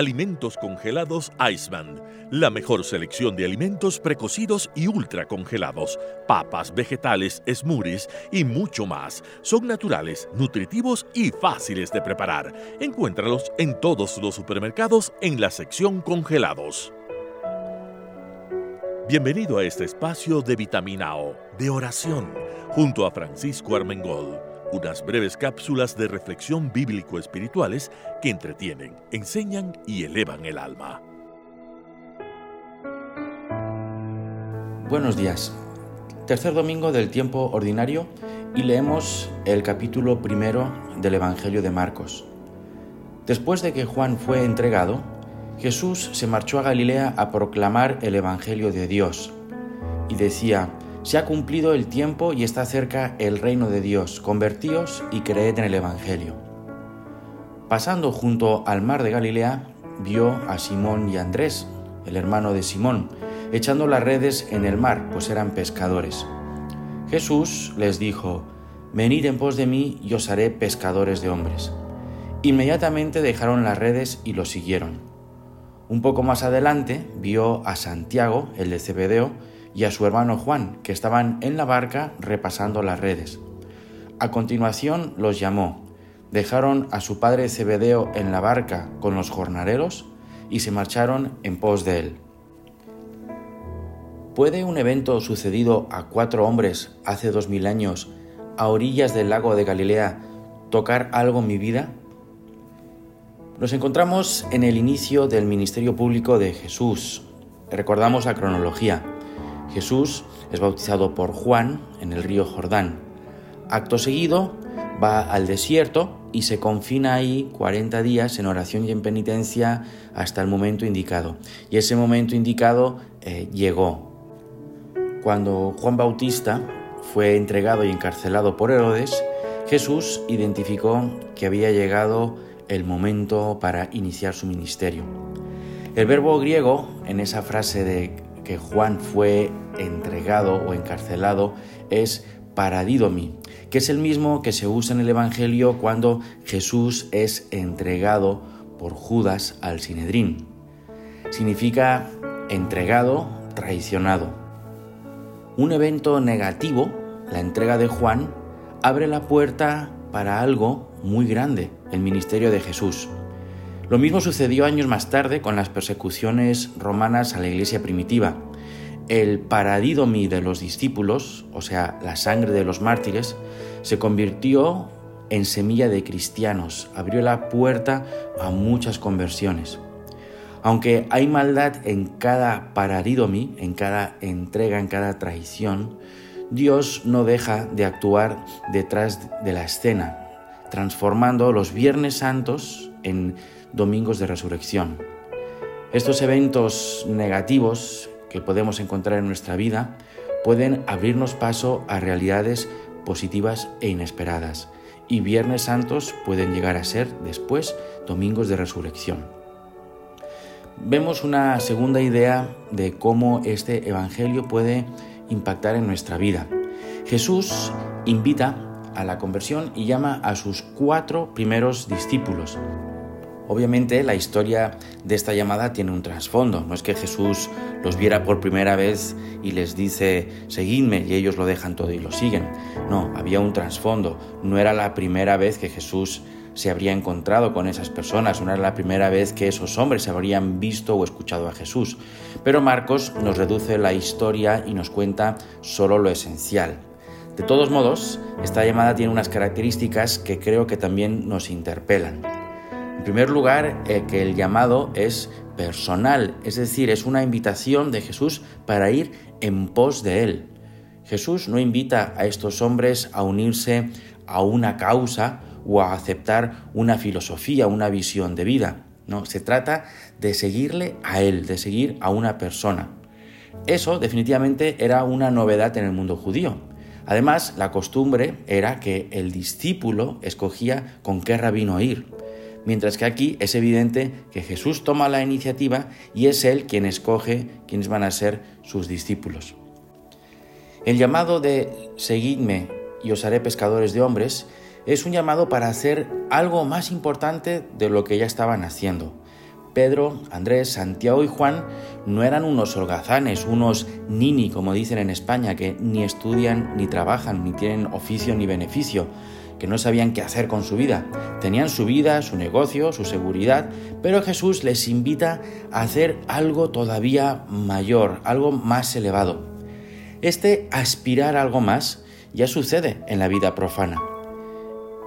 Alimentos congelados Iceman. La mejor selección de alimentos precocidos y ultra congelados. Papas, vegetales, smoothies y mucho más. Son naturales, nutritivos y fáciles de preparar. Encuéntralos en todos los supermercados en la sección congelados. Bienvenido a este espacio de vitamina O, de oración, junto a Francisco Armengol unas breves cápsulas de reflexión bíblico-espirituales que entretienen, enseñan y elevan el alma. Buenos días. Tercer domingo del tiempo ordinario y leemos el capítulo primero del Evangelio de Marcos. Después de que Juan fue entregado, Jesús se marchó a Galilea a proclamar el Evangelio de Dios y decía, se ha cumplido el tiempo y está cerca el reino de Dios. Convertíos y creed en el Evangelio. Pasando junto al mar de Galilea, vio a Simón y Andrés, el hermano de Simón, echando las redes en el mar, pues eran pescadores. Jesús les dijo, Venid en pos de mí y os haré pescadores de hombres. Inmediatamente dejaron las redes y lo siguieron. Un poco más adelante vio a Santiago, el de Cebedeo, y a su hermano Juan, que estaban en la barca repasando las redes. A continuación los llamó, dejaron a su padre Zebedeo en la barca con los jornaleros y se marcharon en pos de él. ¿Puede un evento sucedido a cuatro hombres hace dos mil años a orillas del lago de Galilea tocar algo en mi vida? Nos encontramos en el inicio del ministerio público de Jesús. Recordamos la cronología. Jesús es bautizado por Juan en el río Jordán. Acto seguido va al desierto y se confina ahí 40 días en oración y en penitencia hasta el momento indicado. Y ese momento indicado eh, llegó. Cuando Juan Bautista fue entregado y encarcelado por Herodes, Jesús identificó que había llegado el momento para iniciar su ministerio. El verbo griego en esa frase de que Juan fue entregado o encarcelado es paradidomi, que es el mismo que se usa en el Evangelio cuando Jesús es entregado por Judas al Sinedrín. Significa entregado, traicionado. Un evento negativo, la entrega de Juan, abre la puerta para algo muy grande, el ministerio de Jesús. Lo mismo sucedió años más tarde con las persecuciones romanas a la iglesia primitiva. El paradidomi de los discípulos, o sea, la sangre de los mártires, se convirtió en semilla de cristianos, abrió la puerta a muchas conversiones. Aunque hay maldad en cada paradidomi, en cada entrega, en cada traición, Dios no deja de actuar detrás de la escena, transformando los Viernes Santos en domingos de resurrección. Estos eventos negativos que podemos encontrar en nuestra vida pueden abrirnos paso a realidades positivas e inesperadas. Y Viernes Santos pueden llegar a ser después domingos de resurrección. Vemos una segunda idea de cómo este Evangelio puede impactar en nuestra vida. Jesús invita a la conversión y llama a sus cuatro primeros discípulos. Obviamente la historia de esta llamada tiene un trasfondo. No es que Jesús los viera por primera vez y les dice, seguidme, y ellos lo dejan todo y lo siguen. No, había un trasfondo. No era la primera vez que Jesús se habría encontrado con esas personas, no era la primera vez que esos hombres se habrían visto o escuchado a Jesús. Pero Marcos nos reduce la historia y nos cuenta solo lo esencial. De todos modos, esta llamada tiene unas características que creo que también nos interpelan. En primer lugar, eh, que el llamado es personal, es decir, es una invitación de Jesús para ir en pos de Él. Jesús no invita a estos hombres a unirse a una causa o a aceptar una filosofía, una visión de vida. No, se trata de seguirle a Él, de seguir a una persona. Eso definitivamente era una novedad en el mundo judío. Además, la costumbre era que el discípulo escogía con qué rabino ir, mientras que aquí es evidente que Jesús toma la iniciativa y es Él quien escoge quiénes van a ser sus discípulos. El llamado de seguidme y os haré pescadores de hombres es un llamado para hacer algo más importante de lo que ya estaban haciendo. Pedro, Andrés, Santiago y Juan no eran unos holgazanes, unos nini, como dicen en España, que ni estudian, ni trabajan, ni tienen oficio ni beneficio, que no sabían qué hacer con su vida. Tenían su vida, su negocio, su seguridad, pero Jesús les invita a hacer algo todavía mayor, algo más elevado. Este aspirar a algo más ya sucede en la vida profana.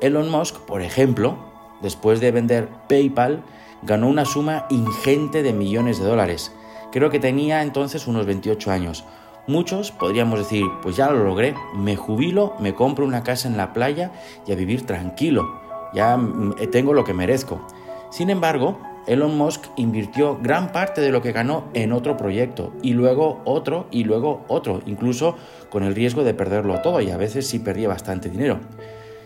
Elon Musk, por ejemplo, después de vender PayPal, ganó una suma ingente de millones de dólares. Creo que tenía entonces unos 28 años. Muchos podríamos decir, pues ya lo logré, me jubilo, me compro una casa en la playa y a vivir tranquilo, ya mm, tengo lo que merezco. Sin embargo, Elon Musk invirtió gran parte de lo que ganó en otro proyecto y luego otro y luego otro, incluso con el riesgo de perderlo todo y a veces sí perdía bastante dinero.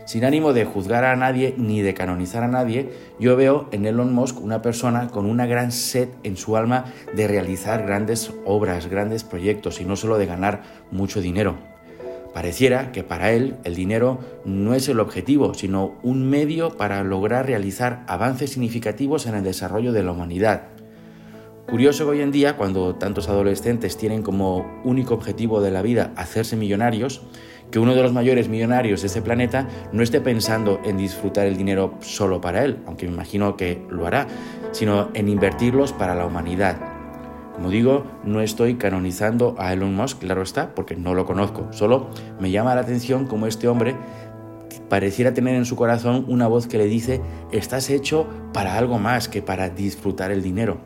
Sin ánimo de juzgar a nadie ni de canonizar a nadie, yo veo en Elon Musk una persona con una gran sed en su alma de realizar grandes obras, grandes proyectos y no solo de ganar mucho dinero. Pareciera que para él el dinero no es el objetivo, sino un medio para lograr realizar avances significativos en el desarrollo de la humanidad. Curioso que hoy en día, cuando tantos adolescentes tienen como único objetivo de la vida hacerse millonarios, que uno de los mayores millonarios de este planeta no esté pensando en disfrutar el dinero solo para él, aunque me imagino que lo hará, sino en invertirlos para la humanidad. Como digo, no estoy canonizando a Elon Musk, claro está, porque no lo conozco, solo me llama la atención como este hombre pareciera tener en su corazón una voz que le dice, estás hecho para algo más que para disfrutar el dinero.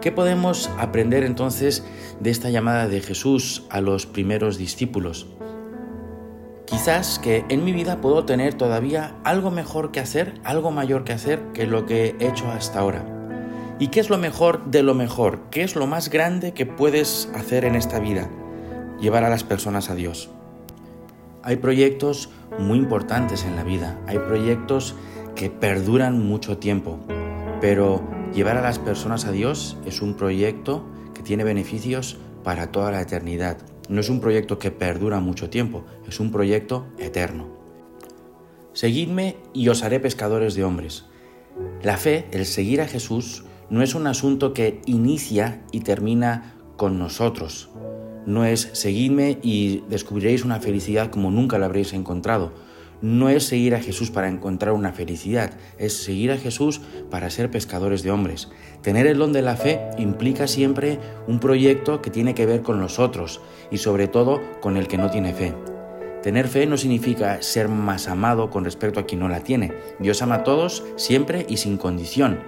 ¿Qué podemos aprender entonces de esta llamada de Jesús a los primeros discípulos? Quizás que en mi vida puedo tener todavía algo mejor que hacer, algo mayor que hacer que lo que he hecho hasta ahora. ¿Y qué es lo mejor de lo mejor? ¿Qué es lo más grande que puedes hacer en esta vida? Llevar a las personas a Dios. Hay proyectos muy importantes en la vida, hay proyectos que perduran mucho tiempo, pero llevar a las personas a Dios es un proyecto que tiene beneficios para toda la eternidad no es un proyecto que perdura mucho tiempo, es un proyecto eterno. Seguidme y os haré pescadores de hombres. La fe, el seguir a Jesús, no es un asunto que inicia y termina con nosotros. No es seguidme y descubriréis una felicidad como nunca la habréis encontrado no es seguir a Jesús para encontrar una felicidad, es seguir a Jesús para ser pescadores de hombres. Tener el don de la fe implica siempre un proyecto que tiene que ver con los otros y sobre todo con el que no tiene fe. Tener fe no significa ser más amado con respecto a quien no la tiene. Dios ama a todos siempre y sin condición.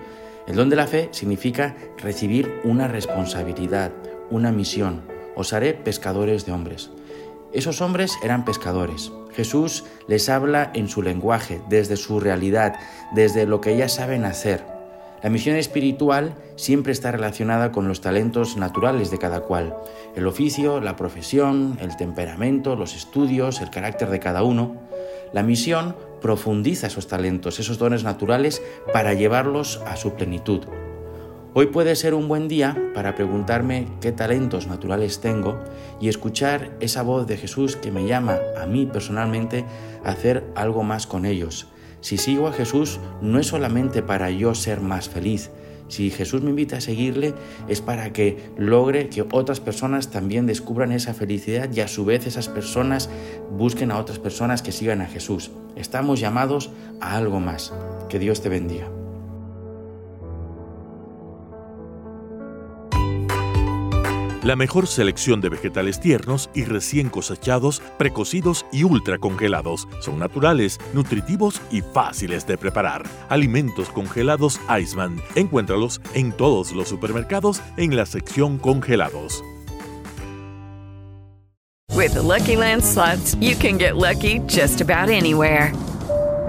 El don de la fe significa recibir una responsabilidad, una misión. Os haré pescadores de hombres. Esos hombres eran pescadores. Jesús les habla en su lenguaje, desde su realidad, desde lo que ellas saben hacer. La misión espiritual siempre está relacionada con los talentos naturales de cada cual, el oficio, la profesión, el temperamento, los estudios, el carácter de cada uno. La misión profundiza esos talentos, esos dones naturales para llevarlos a su plenitud. Hoy puede ser un buen día para preguntarme qué talentos naturales tengo y escuchar esa voz de Jesús que me llama a mí personalmente a hacer algo más con ellos. Si sigo a Jesús no es solamente para yo ser más feliz, si Jesús me invita a seguirle es para que logre que otras personas también descubran esa felicidad y a su vez esas personas busquen a otras personas que sigan a Jesús. Estamos llamados a algo más. Que Dios te bendiga. La mejor selección de vegetales tiernos y recién cosechados, precocidos y ultra congelados. Son naturales, nutritivos y fáciles de preparar. Alimentos congelados Iceman. Encuéntralos en todos los supermercados en la sección congelados. With Lucky Land slots, you can get lucky just about anywhere.